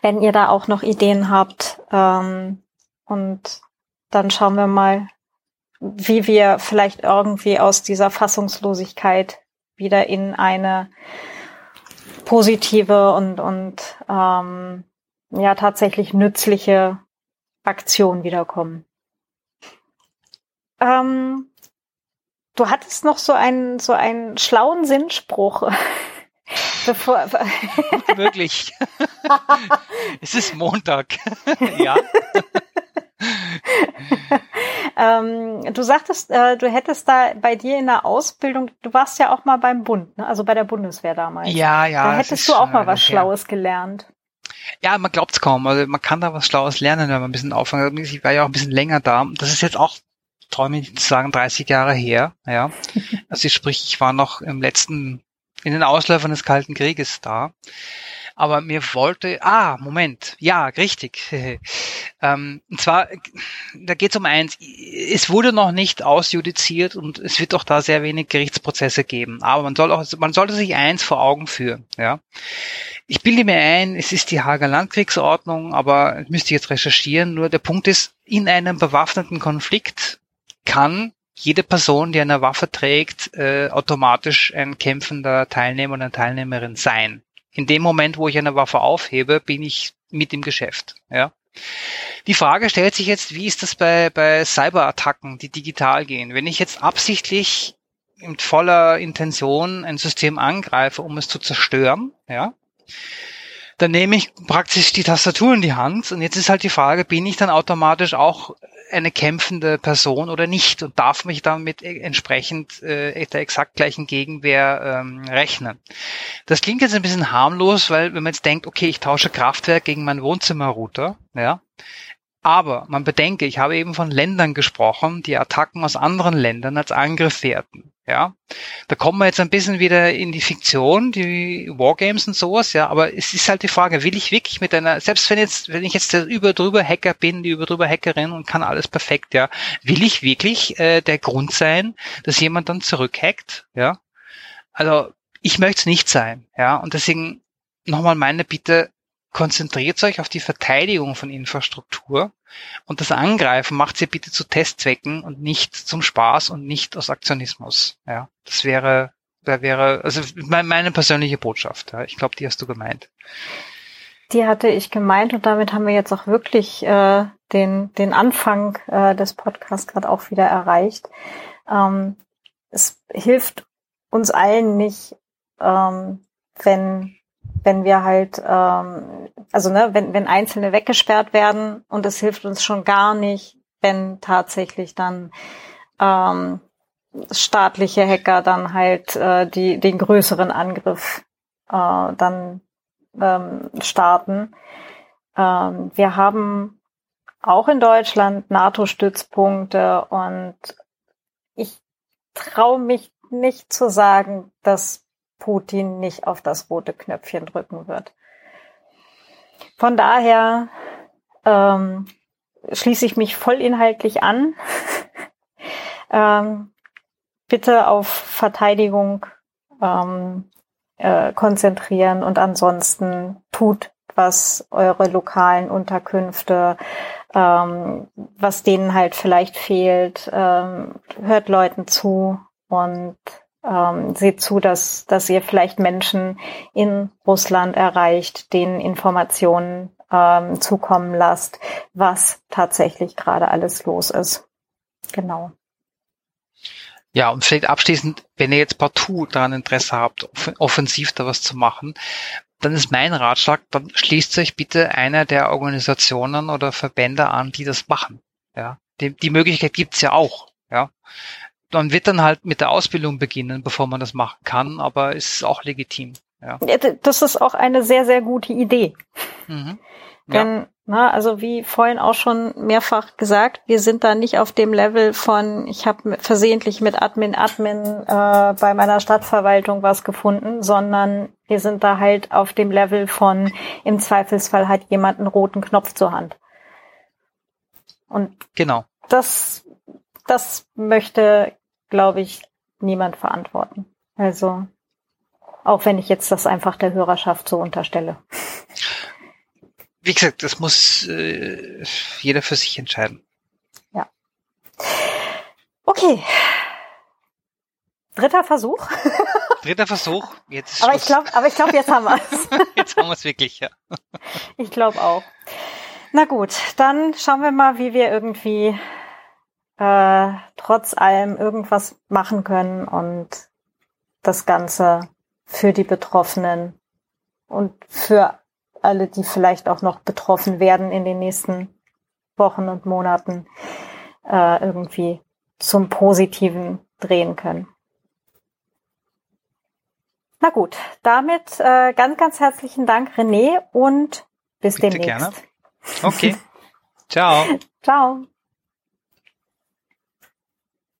wenn ihr da auch noch Ideen habt. Ähm, und dann schauen wir mal, wie wir vielleicht irgendwie aus dieser Fassungslosigkeit wieder in eine positive und, und ähm, ja tatsächlich nützliche Aktion wiederkommen. Ähm, du hattest noch so einen so einen schlauen Sinnspruch. Bevor, Wirklich. es ist Montag. ja. ähm, du sagtest, äh, du hättest da bei dir in der Ausbildung, du warst ja auch mal beim Bund, ne? also bei der Bundeswehr damals. Ja, ja. Da hättest du auch mal was Schlaues gelernt. Ja, man glaubt's kaum. Also man kann da was Schlaues lernen, wenn man ein bisschen aufhängt. Ich war ja auch ein bisschen länger da. Das ist jetzt auch, traue mich nicht zu sagen, 30 Jahre her. Ja. Also sprich, ich war noch im letzten, in den Ausläufern des Kalten Krieges da aber mir wollte, ah, Moment, ja, richtig. ähm, und zwar, da geht es um eins, es wurde noch nicht ausjudiziert und es wird auch da sehr wenig Gerichtsprozesse geben. Aber man soll auch, man sollte sich eins vor Augen führen, ja. Ich bilde mir ein, es ist die Hager Landkriegsordnung, aber müsste ich jetzt recherchieren. Nur der Punkt ist, in einem bewaffneten Konflikt kann jede Person, die eine Waffe trägt, äh, automatisch ein kämpfender Teilnehmer oder eine Teilnehmerin sein in dem Moment, wo ich eine Waffe aufhebe, bin ich mit im Geschäft. Ja. Die Frage stellt sich jetzt, wie ist das bei, bei Cyberattacken, die digital gehen? Wenn ich jetzt absichtlich mit voller Intention ein System angreife, um es zu zerstören, ja, dann nehme ich praktisch die Tastatur in die Hand und jetzt ist halt die Frage, bin ich dann automatisch auch eine kämpfende Person oder nicht und darf mich damit e- entsprechend äh, der exakt gleichen Gegenwehr ähm, rechnen. Das klingt jetzt ein bisschen harmlos, weil wenn man jetzt denkt, okay, ich tausche Kraftwerk gegen meinen Wohnzimmerrouter, ja, aber man bedenke, ich habe eben von Ländern gesprochen, die Attacken aus anderen Ländern als Angriff werten. Ja, da kommen wir jetzt ein bisschen wieder in die Fiktion, die Wargames und sowas, ja, aber es ist halt die Frage, will ich wirklich mit einer, selbst wenn jetzt, wenn ich jetzt der über drüber Hacker bin, die über drüber Hackerin und kann alles perfekt, ja, will ich wirklich äh, der Grund sein, dass jemand dann zurückhackt, ja? Also ich möchte es nicht sein, ja, und deswegen nochmal meine Bitte, konzentriert euch auf die Verteidigung von Infrastruktur und das Angreifen macht sie bitte zu Testzwecken und nicht zum Spaß und nicht aus Aktionismus. Ja, das wäre, da wäre, also meine persönliche Botschaft. Ja. Ich glaube, die hast du gemeint. Die hatte ich gemeint und damit haben wir jetzt auch wirklich äh, den, den Anfang äh, des Podcasts gerade auch wieder erreicht. Ähm, es hilft uns allen nicht, ähm, wenn wenn wir halt, ähm, also ne, wenn, wenn Einzelne weggesperrt werden und es hilft uns schon gar nicht, wenn tatsächlich dann ähm, staatliche Hacker dann halt äh, die, den größeren Angriff äh, dann ähm, starten. Ähm, wir haben auch in Deutschland NATO-Stützpunkte und ich traue mich nicht zu sagen, dass Putin nicht auf das rote Knöpfchen drücken wird. Von daher ähm, schließe ich mich vollinhaltlich an. ähm, bitte auf Verteidigung ähm, äh, konzentrieren und ansonsten tut, was eure lokalen Unterkünfte, ähm, was denen halt vielleicht fehlt, ähm, hört Leuten zu und ähm, seht zu, dass, dass ihr vielleicht Menschen in Russland erreicht, denen Informationen ähm, zukommen lasst, was tatsächlich gerade alles los ist. Genau. Ja, und vielleicht abschließend, wenn ihr jetzt partout daran Interesse habt, offensiv da was zu machen, dann ist mein Ratschlag, dann schließt euch bitte einer der Organisationen oder Verbände an, die das machen. Ja, die, die Möglichkeit gibt's ja auch. Ja, man wird dann halt mit der Ausbildung beginnen, bevor man das machen kann, aber es ist auch legitim. Ja. Das ist auch eine sehr, sehr gute Idee. Mhm. Denn, na, also wie vorhin auch schon mehrfach gesagt, wir sind da nicht auf dem Level von, ich habe versehentlich mit Admin Admin äh, bei meiner Stadtverwaltung was gefunden, sondern wir sind da halt auf dem Level von, im Zweifelsfall hat jemand einen roten Knopf zur Hand. Und genau. das, das möchte, glaube ich, niemand verantworten. Also, auch wenn ich jetzt das einfach der Hörerschaft so unterstelle. Wie gesagt, das muss äh, jeder für sich entscheiden. Ja. Okay. Dritter Versuch. Dritter Versuch. Jetzt ist aber ich glaube, aber ich glaube, jetzt haben wir es. jetzt haben wir es wirklich, ja. Ich glaube auch. Na gut, dann schauen wir mal, wie wir irgendwie äh, trotz allem irgendwas machen können und das Ganze für die Betroffenen und für alle, die vielleicht auch noch betroffen werden in den nächsten Wochen und Monaten, äh, irgendwie zum Positiven drehen können. Na gut, damit äh, ganz, ganz herzlichen Dank, René, und bis Bitte demnächst. Gerne. Okay. Ciao. Ciao.